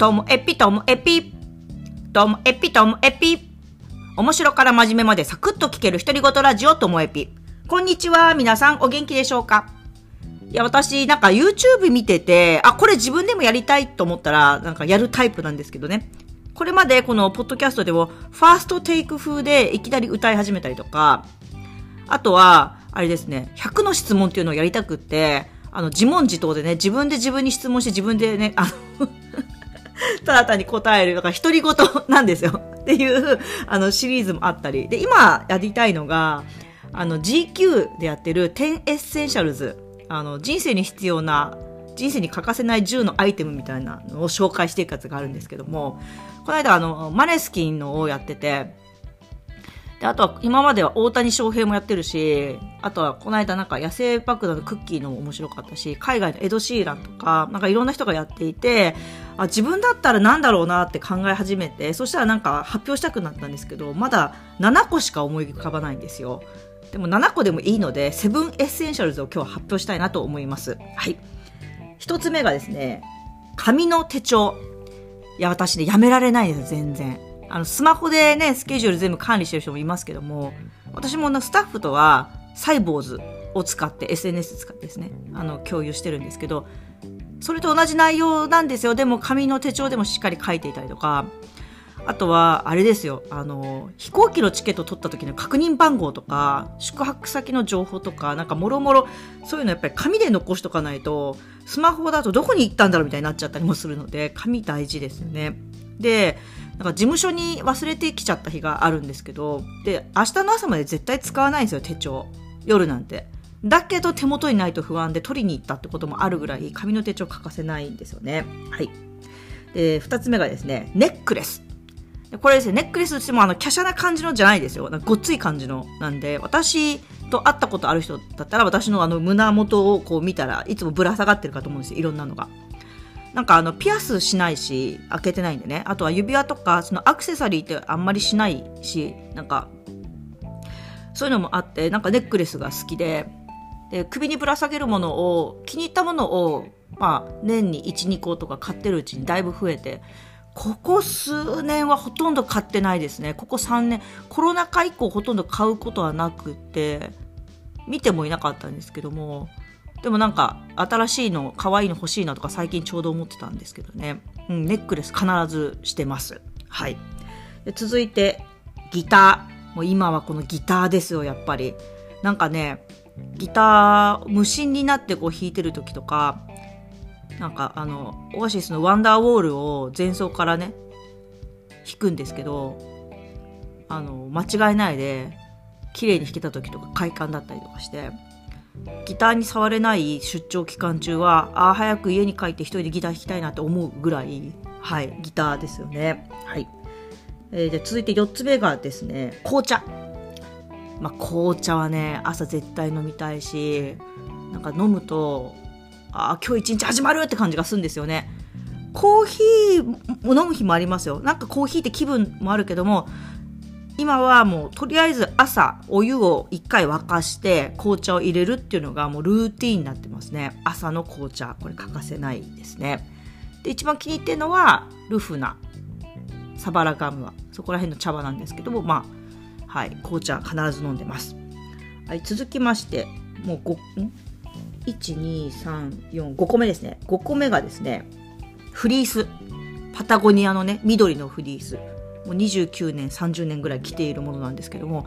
ともえぴともえぴ。ともえぴともえぴ。面白から真面目までサクッと聞ける独り言ラジオともえぴ。こんにちは。皆さんお元気でしょうか？いや、私、なんか YouTube 見てて、あ、これ自分でもやりたいと思ったら、なんかやるタイプなんですけどね。これまでこのポッドキャストでも、ファーストテイク風でいきなり歌い始めたりとか、あとは、あれですね、100の質問っていうのをやりたくって、あの、自問自答でね、自分で自分に質問して自分でね、あのただ単に答える、だから独り言なんですよ。っていう、あの、シリーズもあったり。で、今やりたいのが、あの、GQ でやってる10 Essentials。あの、人生に必要な、人生に欠かせない10のアイテムみたいなのを紹介していくやつがあるんですけども、この間あの、マネスキンのをやってて、で、あとは今までは大谷翔平もやってるし、あとはこの間なんか野性爆弾のくっきーのも面白かったし、海外のエド・シーランとか、なんかいろんな人がやっていて、あ、自分だったらなんだろうなって考え始めて、そしたらなんか発表したくなったんですけど、まだ7個しか思い浮かばないんですよ。でも7個でもいいので、 Seven Essentials を今日は発表したいなと思います。はい。一つ目がですね、紙の手帳。いや、私ね、やめられないです、全然。あの、スマホでね、スケジュール全部管理してる人もいますけども、私もスタッフとは、サイボウズを使って、SNS 使ってですね、あの、共有してるんですけど、それと同じ内容なんですよ。でも、紙の手帳でもしっかり書いていたりとか、あとは、あれですよ。あの、飛行機のチケット取った時の確認番号とか、宿泊先の情報とか、なんかもろもろ、そういうのやっぱり紙で残しとかないと、スマホだとどこに行ったんだろうみたいになっちゃったりもするので、紙大事ですよね。で、なんか事務所に忘れてきちゃった日があるんですけど、で、明日の朝まで絶対使わないんですよ、手帳。夜なんて。だけど手元にないと不安で取りに行ったってこともあるぐらい紙の手帳欠かせないんですよね。はい。で、二つ目がですね、ネックレス。これですね、ネックレスとしてもあの、華奢な感じのじゃないですよ。なんかごっつい感じの。なんで、私と会ったことある人だったら、私のあの、胸元をこう見たらいつもぶら下がってるかと思うんですよ。いろんなのが。なんかあの、ピアスしないし、開けてないんでね。あとは指輪とか、そのアクセサリーってあんまりしないし、なんか、そういうのもあって、なんかネックレスが好きで、で、首にぶら下げるものを、気に入ったものを、まあ、年に1、2個とか買ってるうちにだいぶ増えて、ここ数年はほとんど買ってないですね。ここ3年、コロナ禍以降ほとんど買うことはなくて、見てもいなかったんですけども、でもなんか、新しいの、可愛いの欲しいなとか最近ちょうど思ってたんですけどね。うん、ネックレス必ずしてます。はい。で続いて、ギター。もう今はこのギターですよ、やっぱり。なんかね、ギター、無心になってこう弾いてる時とか、なんかあの、オアシスのワンダーウォールを前奏からね、弾くんですけど、あの、間違いないで、綺麗に弾けた時とか快感だったりとかして、ギターに触れない出張期間中は、ああ、早く家に帰って一人でギター弾きたいなって思うぐらい、はい、ギターですよね。はい。えー、で続いて4つ目がですね、紅茶。まあ、紅茶はね、朝絶対飲みたいし、なんか飲むと、ああ、今日一日始まるって感じがするんですよね。コーヒーも飲む日もありますよ。なんかコーヒーって気分もあるけども、今はもうとりあえず朝お湯を1回沸かして紅茶を入れるっていうのがもうルーティンになってますね。朝の紅茶。これ欠かせないですね。で、一番気に入ってるのはルフナ。サバラガムは。そこら辺の茶葉なんですけども、まあ、はい、紅茶必ず飲んでます。はい、続きまして、もう5、ん ?1、2、3、4、5個目ですね。5個目がですね、フリース。パタゴニアのね、緑のフリース。もう29年30年ぐらい着ているものなんですけども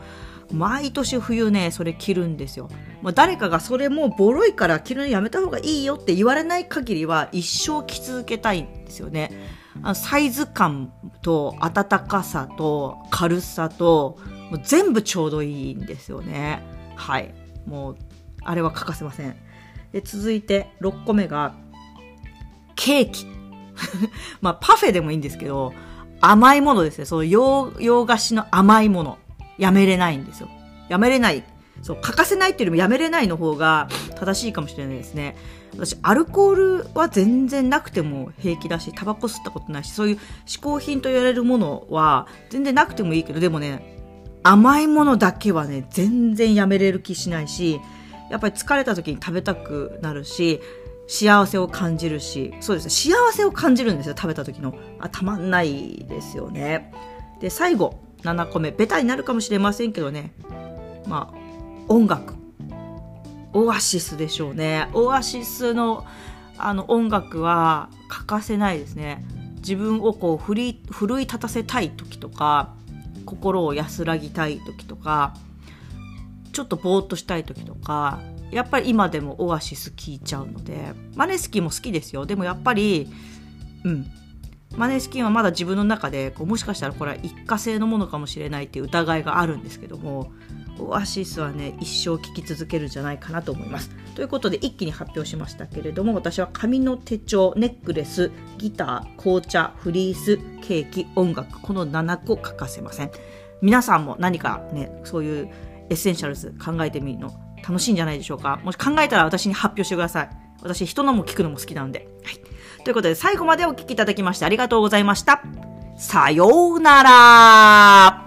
毎年冬ねそれ着るんですよ、まあ、誰かがそれもうボロいから着るのやめた方がいいよって言われない限りは一生着続けたいんですよね。あのサイズ感と暖かさと軽さともう全部ちょうどいいんですよね。はい。もうあれは欠かせません。で続いて6個目がケーキ。まあパフェでもいいんですけど甘いものですね。そう洋、洋菓子の甘いもの。やめれないんですよ。やめれない。そう、欠かせないっていうよりもやめれないの方が正しいかもしれないですね。私、アルコールは全然なくても平気だし、タバコ吸ったことないし、そういう嗜好品と言われるものは全然なくてもいいけど、でもね、甘いものだけはね、全然やめれる気しないし、やっぱり疲れた時に食べたくなるし、幸せを感じるし、そうですね、幸せを感じるんですよ、食べた時の。あ、たまんないですよね。で、最後、7個目、ベタになるかもしれませんけどね、まあ、音楽。オアシスでしょうね。オアシスのあの音楽は欠かせないですね。自分をこう奮い奮い立たせたい時とか、心を安らぎたい時とか、ちょっとぼーっとしたい時とか、やっぱり今でもオアシス聴いちゃうので、マネスキンも好きですよ。でもやっぱり、うん。マネスキンはまだ自分の中でこうもしかしたらこれは一過性のものかもしれないっていう疑いがあるんですけどもオアシスはね一生聴き続けるんじゃないかなと思います。ということで一気に発表しましたけれども私は紙の手帳ネックレスギター紅茶フリースケーキ音楽この7個欠かせません。皆さんも何かねそういう Essentials 考えてみるの楽しいんじゃないでしょうか？もし考えたら私に発表してください。私人のも聞くのも好きなんで。はい。ということで最後までお聞きいただきましてありがとうございました。さようなら